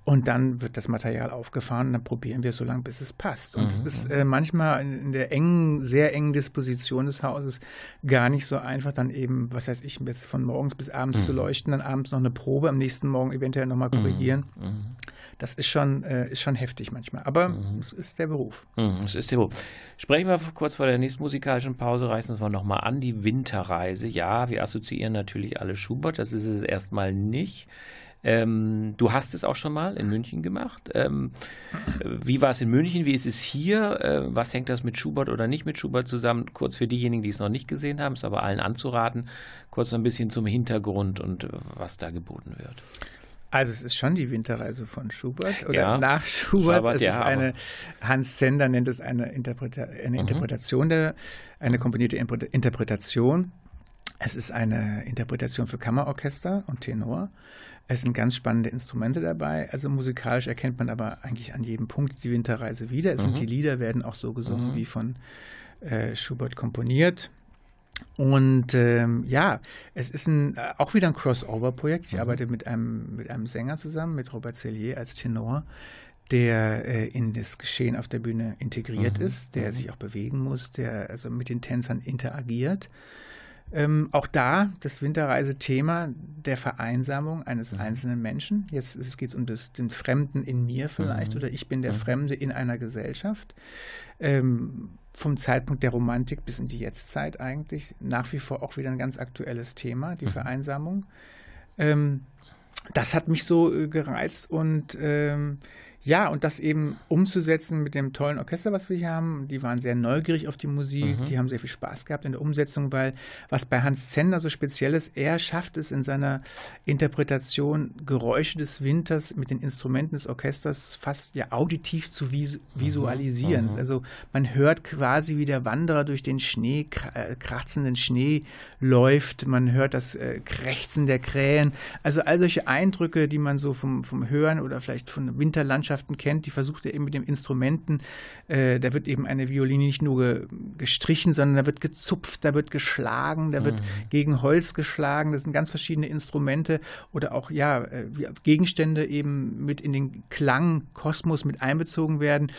und dann wird das Material aufgefahren und dann probieren wir so lange, bis es passt. Und es mhm. ist äh, manchmal in der engen, sehr engen Disposition des Hauses gar nicht so einfach, dann eben, was heißt ich, jetzt von morgens bis abends zu leuchten dann abends noch eine Probe, am nächsten Morgen eventuell nochmal mhm. korrigieren. Das ist schon, äh, ist schon heftig manchmal. Aber mhm. es ist der Beruf. Mhm, es ist der Beruf. Sprechen wir kurz vor der nächsten musikalischen Pause, reißen wir nochmal an. Die Winterreise. Ja, wir assoziieren natürlich alle Schubert. Das ist es erstmal nicht. Ähm, du hast es auch schon mal in München gemacht. Ähm, wie war es in München? Wie ist es hier? Äh, was hängt das mit Schubert oder nicht mit Schubert zusammen? Kurz für diejenigen, die es noch nicht gesehen haben, ist aber allen anzuraten. Kurz ein bisschen zum Hintergrund und was da geboten wird. Also es ist schon die Winterreise von Schubert oder ja, nach Schubert. Schubert es ja, ist eine, Hans Zender nennt es eine, Interpreta eine mhm. Interpretation, der, eine komponierte Interpretation. Es ist eine Interpretation für Kammerorchester und Tenor. Es sind ganz spannende Instrumente dabei. Also musikalisch erkennt man aber eigentlich an jedem Punkt die Winterreise wieder. Es mhm. sind die Lieder, werden auch so gesungen mhm. wie von äh, Schubert komponiert. Und ähm, ja, es ist ein, äh, auch wieder ein Crossover-Projekt. Ich mhm. arbeite mit einem, mit einem Sänger zusammen, mit Robert Cellier als Tenor, der äh, in das Geschehen auf der Bühne integriert mhm. ist, der mhm. sich auch bewegen muss, der also mit den Tänzern interagiert. Ähm, auch da das Winterreise-Thema der Vereinsamung eines mhm. einzelnen Menschen. Jetzt geht es um das, den Fremden in mir vielleicht mhm. oder ich bin der mhm. Fremde in einer Gesellschaft. Ähm, vom Zeitpunkt der Romantik bis in die Jetztzeit eigentlich nach wie vor auch wieder ein ganz aktuelles Thema, die mhm. Vereinsamung. Ähm, das hat mich so äh, gereizt und ähm, ja, und das eben umzusetzen mit dem tollen Orchester, was wir hier haben. Die waren sehr neugierig auf die Musik, mhm. die haben sehr viel Spaß gehabt in der Umsetzung, weil was bei Hans Zender so speziell ist, er schafft es in seiner Interpretation, Geräusche des Winters mit den Instrumenten des Orchesters fast ja auditiv zu vis mhm. visualisieren. Mhm. Also man hört quasi, wie der Wanderer durch den Schnee, äh, kratzenden Schnee läuft, man hört das äh, Krächzen der Krähen. Also all solche Eindrücke, die man so vom, vom Hören oder vielleicht von der Winterlandschaft Mannschaften kennt, die versucht er eben mit den Instrumenten, äh, da wird eben eine Violine nicht nur ge gestrichen, sondern da wird gezupft, da wird geschlagen, da wird mhm. gegen Holz geschlagen, das sind ganz verschiedene Instrumente oder auch ja, äh, Gegenstände eben mit in den Klangkosmos mit einbezogen werden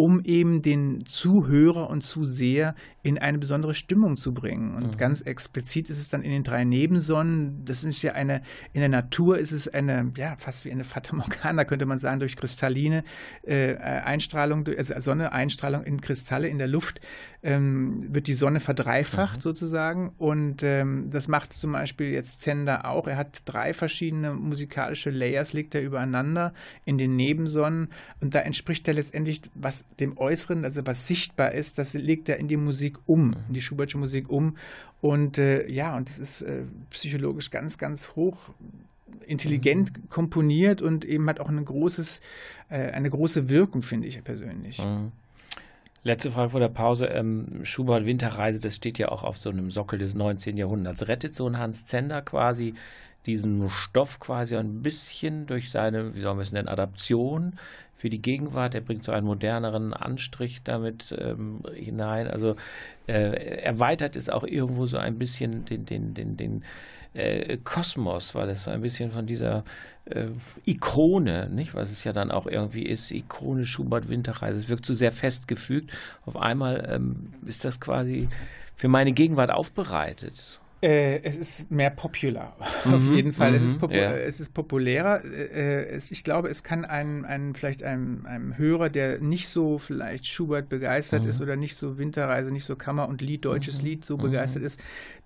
um eben den Zuhörer und Zuseher in eine besondere Stimmung zu bringen. Und mhm. ganz explizit ist es dann in den drei Nebensonnen. Das ist ja eine, in der Natur ist es eine, ja, fast wie eine Fata Morgana, könnte man sagen, durch kristalline äh, Einstrahlung, also Sonne, Einstrahlung in Kristalle in der Luft, ähm, wird die Sonne verdreifacht mhm. sozusagen. Und ähm, das macht zum Beispiel jetzt Zender auch. Er hat drei verschiedene musikalische Layers, legt er übereinander in den Nebensonnen. Und da entspricht er letztendlich, was dem Äußeren, also was sichtbar ist, das legt er in die Musik um, in die Schubertsche Musik um. Und äh, ja, und das ist äh, psychologisch ganz, ganz hoch intelligent mhm. komponiert und eben hat auch ein großes, äh, eine große Wirkung, finde ich persönlich. Mhm. Letzte Frage vor der Pause. Ähm, Schubert Winterreise, das steht ja auch auf so einem Sockel des 19. Jahrhunderts. Rettet so ein Hans Zender quasi diesen Stoff quasi ein bisschen durch seine, wie soll man es nennen, Adaption für die Gegenwart. Er bringt so einen moderneren Anstrich damit ähm, hinein. Also äh, erweitert es auch irgendwo so ein bisschen den, den, den, den äh, Kosmos, weil es so ein bisschen von dieser äh, Ikone, nicht, was es ja dann auch irgendwie ist, Ikone Schubert Winterreise. Es wirkt so sehr festgefügt. Auf einmal ähm, ist das quasi für meine Gegenwart aufbereitet. Äh, es ist mehr popular, mhm, auf jeden Fall. Es ist, mhm, popu es, ist, populärer. Äh, es, ich glaube, es kann einem, einem vielleicht einem, einem, Hörer, der nicht so vielleicht Schubert begeistert mhm. ist oder nicht so Winterreise, nicht so Kammer- und Lied, deutsches mhm. Lied so mhm. begeistert ist,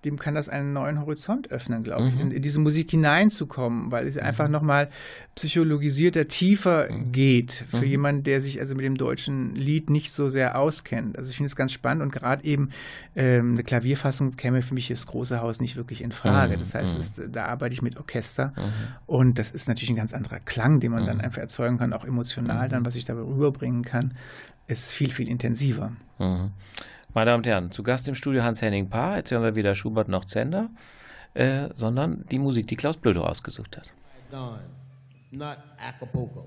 dem kann das einen neuen Horizont öffnen, glaube ich, in, in, diese Musik hineinzukommen, weil es einfach nochmal psychologisierter, tiefer geht für jemanden, der sich also mit dem deutschen Lied nicht so sehr auskennt. Also ich finde es ganz spannend und gerade eben ähm, eine Klavierfassung käme für mich das große Haus nicht wirklich in Frage. Mhm, das heißt, mhm. es, da arbeite ich mit Orchester mhm. und das ist natürlich ein ganz anderer Klang, den man dann einfach erzeugen kann, auch emotional dann, was ich dabei rüberbringen kann, ist viel, viel intensiver. Meine Damen und Herren, zu Gast im Studio Hans-Henning Paar. Jetzt hören wir weder Schubert noch Zender, äh, sondern die Musik, die Klaus Blödo ausgesucht hat. Not Acapulco.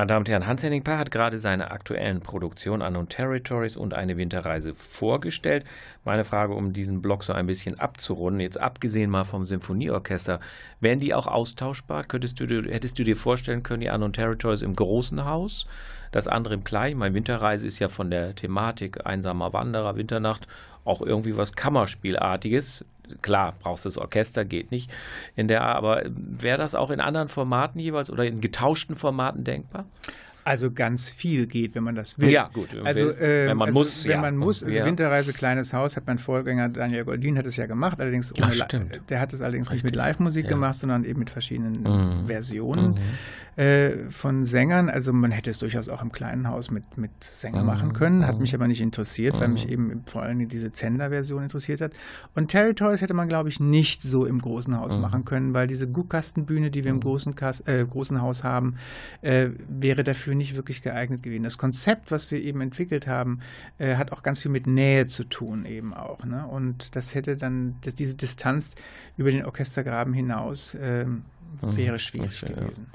Meine Damen und Herren, Hans-Henning Paar hat gerade seine aktuellen Produktionen Unknown Territories und eine Winterreise vorgestellt. Meine Frage, um diesen Block so ein bisschen abzurunden, jetzt abgesehen mal vom Symphonieorchester, wären die auch austauschbar? Könntest du, hättest du dir vorstellen können, die Unknown Territories im großen Haus, das andere im kleinen? Meine Winterreise ist ja von der Thematik einsamer Wanderer, Winternacht auch irgendwie was Kammerspielartiges. Klar, brauchst das Orchester, geht nicht in der, aber wäre das auch in anderen Formaten jeweils oder in getauschten Formaten denkbar? Also ganz viel geht, wenn man das will. Ja, gut. Also, äh, wenn man also, muss. Wenn ja. man muss. Also ja. Winterreise, kleines Haus, hat mein Vorgänger Daniel Goldin hat es ja gemacht, allerdings ohne Ach, der hat es allerdings nicht mit Richtig. Live-Musik Ja. gemacht, sondern eben mit verschiedenen Mhm. Versionen Mhm. äh, von Sängern. Also man hätte es durchaus auch im kleinen Haus mit, mit Sänger Mhm. machen können, hat Mhm. mich aber nicht interessiert, weil Mhm. mich eben vor allem diese Zender-Version interessiert hat. Und Territories hätte man, glaube ich, nicht so im großen Haus Mhm. machen können, weil diese Guckkastenbühne, die wir im großen, Kas äh, großen Haus haben, äh, wäre dafür nicht wirklich geeignet gewesen. Das Konzept, was wir eben entwickelt haben, äh, hat auch ganz viel mit Nähe zu tun eben auch. Ne? Und das hätte dann, dass diese Distanz über den Orchestergraben hinaus Mhm. wäre schwierig ja. gewesen.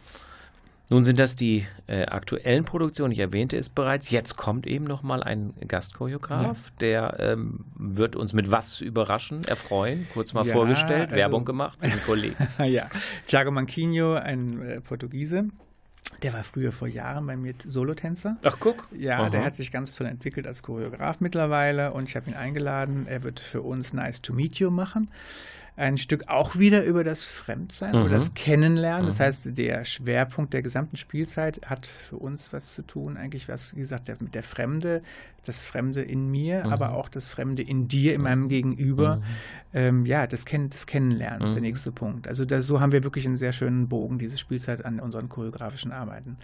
Nun sind das die äh, aktuellen Produktionen. Ich erwähnte es bereits. Jetzt kommt eben noch mal ein Gastchoreograf, der ähm, wird uns mit was überraschen, erfreuen. Kurz mal Ja, vorgestellt, also- Werbung gemacht, den Kollegen. ja, Thiago Manquinho, ein äh, Portugiese. Der war früher vor Jahren bei mir Solotänzer. Ach, guck. Ja, Aha. der hat sich ganz toll entwickelt als Choreograf mittlerweile und ich habe ihn eingeladen. Er wird für uns Nice to Meet You machen. Ein Stück auch wieder über das Fremdsein, Mhm. über das Kennenlernen. Das Mhm. heißt, der Schwerpunkt der gesamten Spielzeit hat für uns was zu tun, eigentlich was, wie gesagt, der, mit der Fremde, das Fremde in mir, Mhm. aber auch das Fremde in dir, in meinem Gegenüber. Mhm. Ähm, ja, das, Ken das Kennenlernen ist der Mhm. nächste Punkt. Also da, so haben wir wirklich einen sehr schönen Bogen, diese Spielzeit an unseren choreografischen Arbeiten.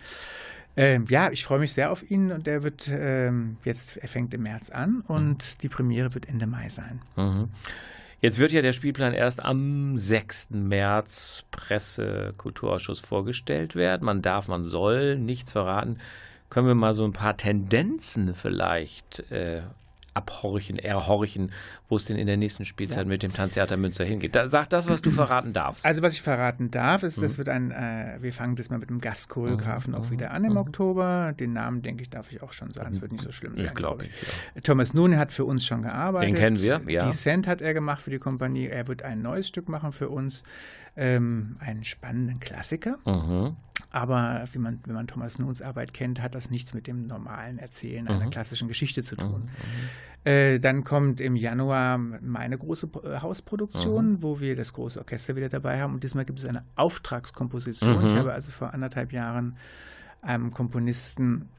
Ähm, ja, ich freue mich sehr auf ihn und der wird ähm, jetzt, er fängt im März an und die Premiere wird Ende Mai sein. Jetzt wird ja der Spielplan erst am 6. März Presse Kulturausschuss vorgestellt werden. Man darf, man soll nichts verraten. Können wir mal so ein paar Tendenzen vielleicht äh, abhorchen, erhorchen, wo es denn in der nächsten Spielzeit Ja. mit dem Tanztheater Münster hingeht? Da, sag das, was du verraten darfst. Also was ich verraten darf, ist, Mhm. das wird ein, äh, wir fangen das mal mit dem Gastchoreografen Mhm, auch wieder an im mhm. Oktober. Den Namen, denke ich, darf ich auch schon sagen. Es wird nicht so schlimm ich sein, glaube glaube ich. Ja. Thomas Nune hat für uns schon gearbeitet. Den kennen wir, ja. Descent hat er gemacht für die Kompanie. Er wird ein neues Stück machen für uns. Ähm, einen spannenden Klassiker. Mhm. Aber wie man, wenn man Thomas Nuns Arbeit kennt, hat das nichts mit dem normalen Erzählen einer Mhm. klassischen Geschichte zu tun. Mhm. Äh, dann kommt im Januar meine große äh, Hausproduktion, Mhm. wo wir das große Orchester wieder dabei haben. Und diesmal gibt es eine Auftragskomposition. Mhm. Ich habe also vor anderthalb Jahren einem Komponisten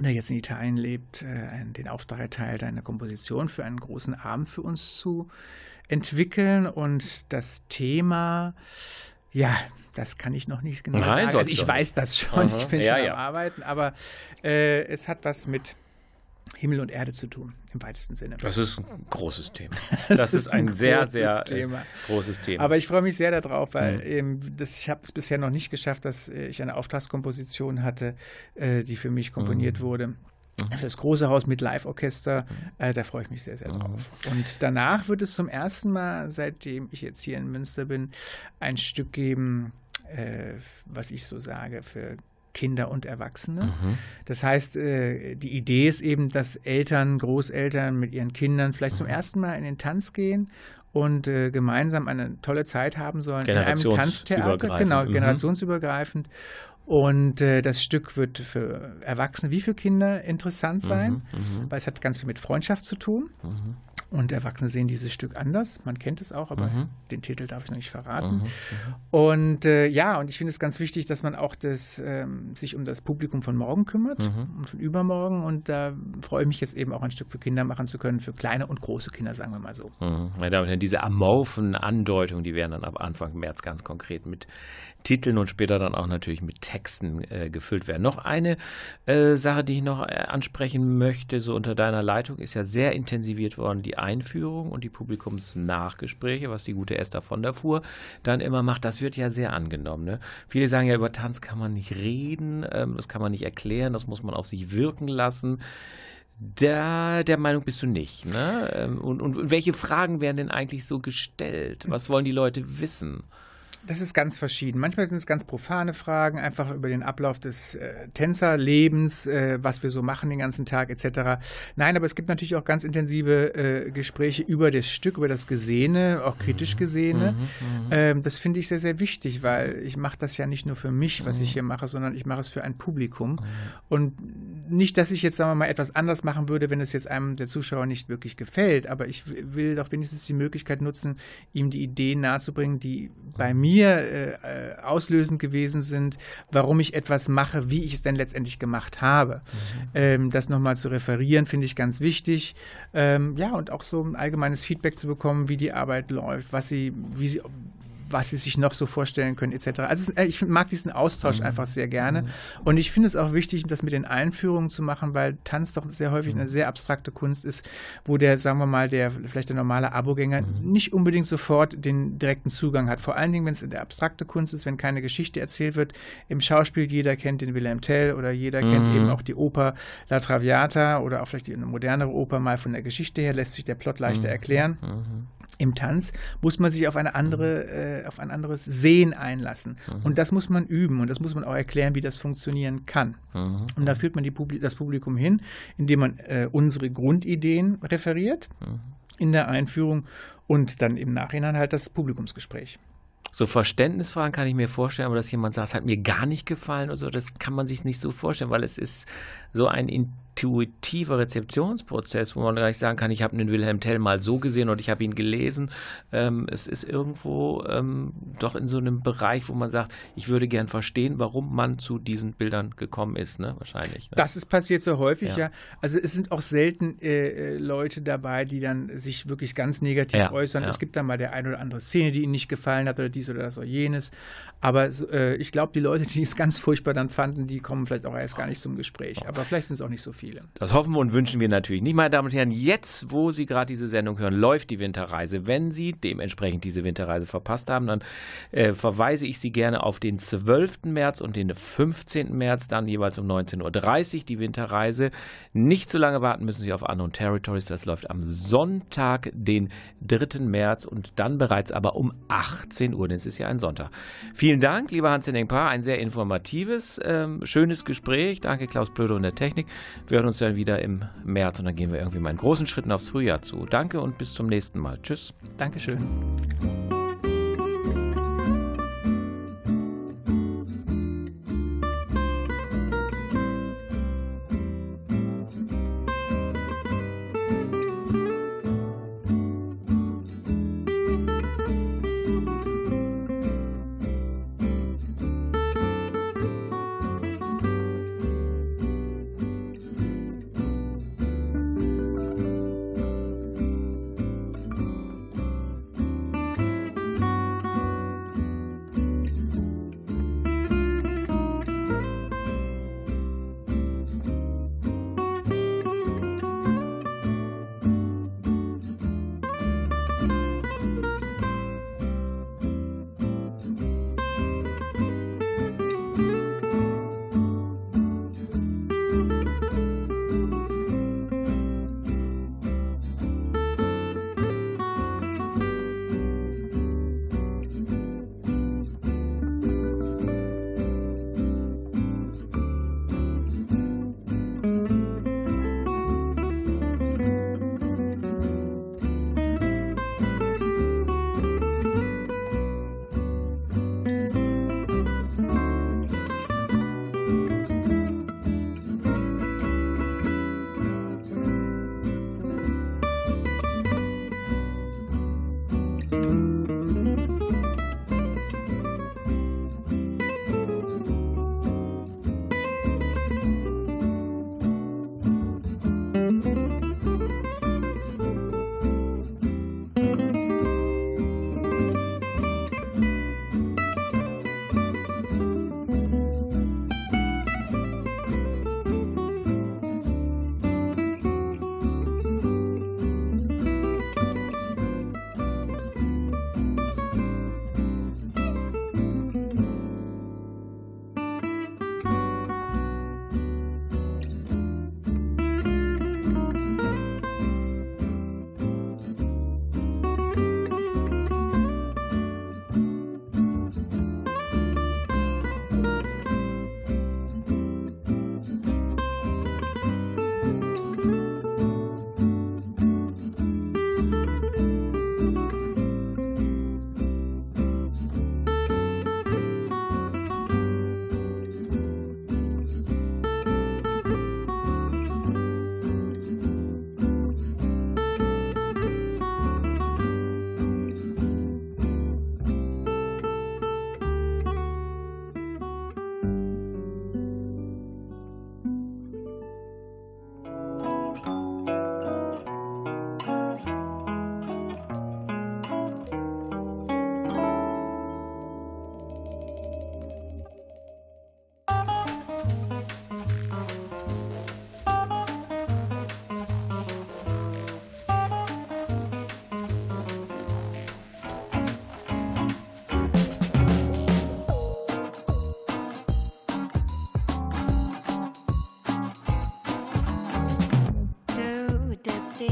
der jetzt in Italien lebt, äh, den Auftrag erteilt, eine Komposition für einen großen Abend für uns zu entwickeln. Und das Thema, ja, das kann ich noch nicht genau Nein, sagen. Also ich weiß das schon, Aha. ich bin Ja, schon ja. am Arbeiten, aber äh, es hat was mit Himmel und Erde zu tun, im weitesten Sinne. Das ist ein großes Thema. Das ist ein sehr, großes sehr äh, Thema. großes Thema. Aber ich freue mich sehr darauf, weil Mhm. ähm, das, ich habe es bisher noch nicht geschafft, dass äh, ich eine Auftragskomposition hatte, äh, die für mich komponiert Mhm. wurde. Für das große Haus mit Live-Orchester, äh, da freue ich mich sehr, sehr Mhm. drauf. Und danach wird es zum ersten Mal, seitdem ich jetzt hier in Münster bin, ein Stück geben, äh, was ich so sage, für Kinder und Erwachsene. Mhm. Das heißt, äh, die Idee ist eben, dass Eltern, Großeltern mit ihren Kindern vielleicht Mhm. zum ersten Mal in den Tanz gehen und äh, gemeinsam eine tolle Zeit haben sollen in einem Tanztheater, genau, Mhm. generationsübergreifend. Und äh, das Stück wird für Erwachsene wie für Kinder interessant sein, Mhm. Mhm. weil es hat ganz viel mit Freundschaft zu tun. Mhm. Und Erwachsene sehen dieses Stück anders. Man kennt es auch, aber Mhm. den Titel darf ich noch nicht verraten. Mhm. Und äh, ja, und ich finde es ganz wichtig, dass man auch das, ähm, sich um das Publikum von morgen kümmert Mhm. und von übermorgen. Und da freue ich mich jetzt eben auch ein Stück für Kinder machen zu können, für kleine und große Kinder, sagen wir mal so. Mhm. Meine Damen und Herren, diese amorphen Andeutungen, die werden dann ab Anfang März ganz konkret mit Titeln und später dann auch natürlich mit Texten äh, gefüllt werden. Noch eine äh, Sache, die ich noch äh, ansprechen möchte, so unter deiner Leitung, ist ja sehr intensiviert worden, die Einführung und die Publikumsnachgespräche, was die gute Esther von der Fuhr dann immer macht. Das wird ja sehr angenommen. Ne? Viele sagen ja, über Tanz kann man nicht reden, ähm, das kann man nicht erklären, das muss man auf sich wirken lassen. Da, der Meinung bist du nicht. Ne? Ähm, Und, und welche Fragen werden denn eigentlich so gestellt? Was wollen die Leute wissen? Das ist ganz verschieden. Manchmal sind es ganz profane Fragen, einfach über den Ablauf des äh, Tänzerlebens, äh, was wir so machen den ganzen Tag etc. Nein, aber es gibt natürlich auch ganz intensive äh, Gespräche über das Stück, über das Gesehene, auch kritisch Gesehene. Ähm, das finde ich sehr, sehr wichtig, weil ich mache das ja nicht nur für mich, was ich hier mache, sondern ich mache es für ein Publikum. Und nicht, dass ich jetzt, sagen wir mal, etwas anders machen würde, wenn es jetzt einem der Zuschauer nicht wirklich gefällt, aber ich will doch wenigstens die Möglichkeit nutzen, ihm die Ideen nahezubringen, die bei mir äh, äh, auslösend gewesen sind, warum ich etwas mache, wie ich es denn letztendlich gemacht habe. Ähm, das nochmal zu referieren, finde ich ganz wichtig. Ähm, ja, und auch so ein allgemeines Feedback zu bekommen, wie die Arbeit läuft, was sie, wie sie, was sie sich noch so vorstellen können, etc. Also äh, ich mag diesen Austausch einfach sehr gerne. Und ich finde es auch wichtig, das mit den Einführungen zu machen, weil Tanz doch sehr häufig eine sehr abstrakte Kunst ist, wo der, sagen wir mal, der vielleicht der normale Abogänger nicht unbedingt sofort den direkten Zugang hat. Vor allen Dingen, wenn es eine abstrakte Kunst ist, wenn keine Geschichte erzählt wird. Im Schauspiel, jeder kennt den Wilhelm Tell oder jeder kennt Mhm. eben auch die Oper La Traviata oder auch vielleicht eine modernere Oper mal von der Geschichte her, lässt sich der Plot leichter erklären. Im Tanz muss man sich auf eine andere, äh, auf ein anderes Sehen einlassen. Und das muss man üben und das muss man auch erklären, wie das funktionieren kann. Mhm. Und da führt man Publi das Publikum hin, indem man äh, unsere Grundideen referiert in der Einführung und dann im Nachhinein halt das Publikumsgespräch. So Verständnisfragen kann ich mir vorstellen, aber dass jemand sagt, es hat mir gar nicht gefallen oder so, das kann man sich nicht so vorstellen, weil es ist so ein intuitiver Rezeptionsprozess, wo man gar nicht sagen kann, ich habe einen Wilhelm Tell mal so gesehen und ich habe ihn gelesen. Ähm, es ist irgendwo ähm, doch in so einem Bereich, wo man sagt, ich würde gern verstehen, warum man zu diesen Bildern gekommen ist, ne? Wahrscheinlich. Ne? Das ist passiert so häufig, Ja. ja. Also es sind auch selten äh, äh, Leute dabei, die dann sich wirklich ganz negativ Ja, äußern. ja. Es gibt dann mal der eine oder andere Szene, die ihnen nicht gefallen hat oder dies oder das oder jenes. Aber äh, ich glaube, die Leute, die es ganz furchtbar dann fanden, die kommen vielleicht auch erst gar nicht zum Gespräch. Aber vielleicht sind es auch nicht so viele. Das hoffen und wünschen wir natürlich nicht. Meine Damen und Herren, jetzt, wo Sie gerade diese Sendung hören, läuft die Winterreise. Wenn Sie dementsprechend diese Winterreise verpasst haben, dann äh, verweise ich Sie gerne auf den 12. März und den 15. März, dann jeweils um 19.30 Uhr die Winterreise. Nicht zu lange warten müssen Sie auf Unknown Territories. Das läuft am Sonntag, den 3. März und dann bereits aber um 18 Uhr, denn es ist ja ein Sonntag. Vielen Dank, lieber Hans-Henning Paar, ein sehr informatives, ähm, schönes Gespräch. Danke, Klaus Blöde und der Technik. Wir hören uns dann wieder im März und dann gehen wir irgendwie mal in großen Schritten aufs Frühjahr zu. Danke und bis zum nächsten Mal. Tschüss. Dankeschön.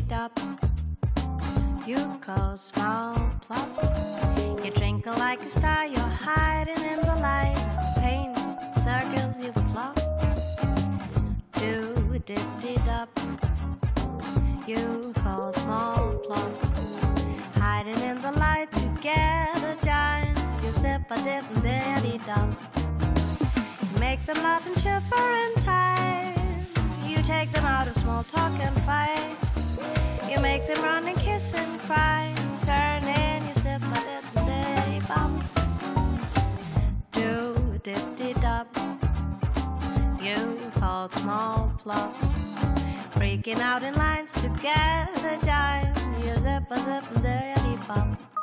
stop. You go small plop. You drink like a star, your called small plot. Breaking out in lines together, dime. You zip a zip and dirty pop.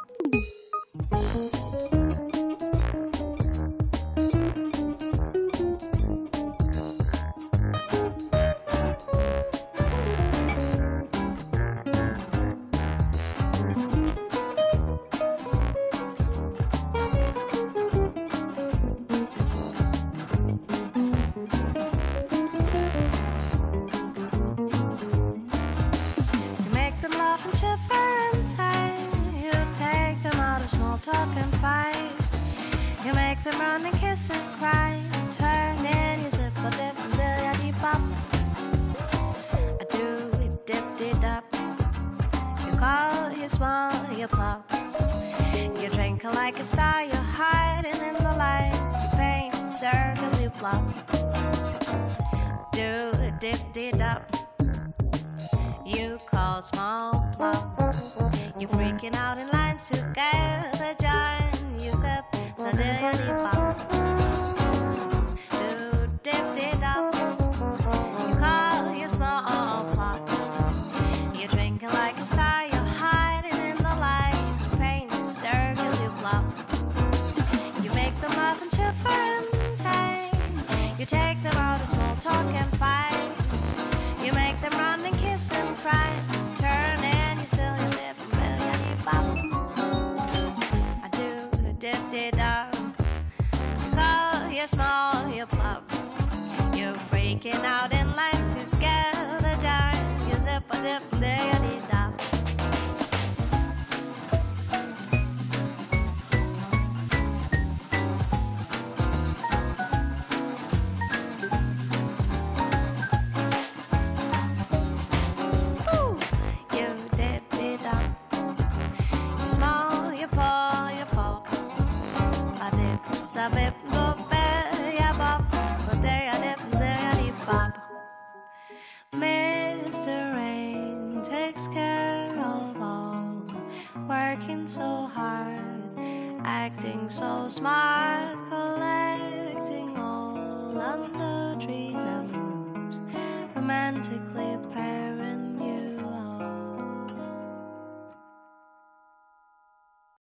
like a star, you're hiding in the light. You paint a circle, you plop. Do a dip did up. You call small plop. You're freaking out in lines together. making out in lines together, darling. You zip a dip, diggity down. saber. so smart.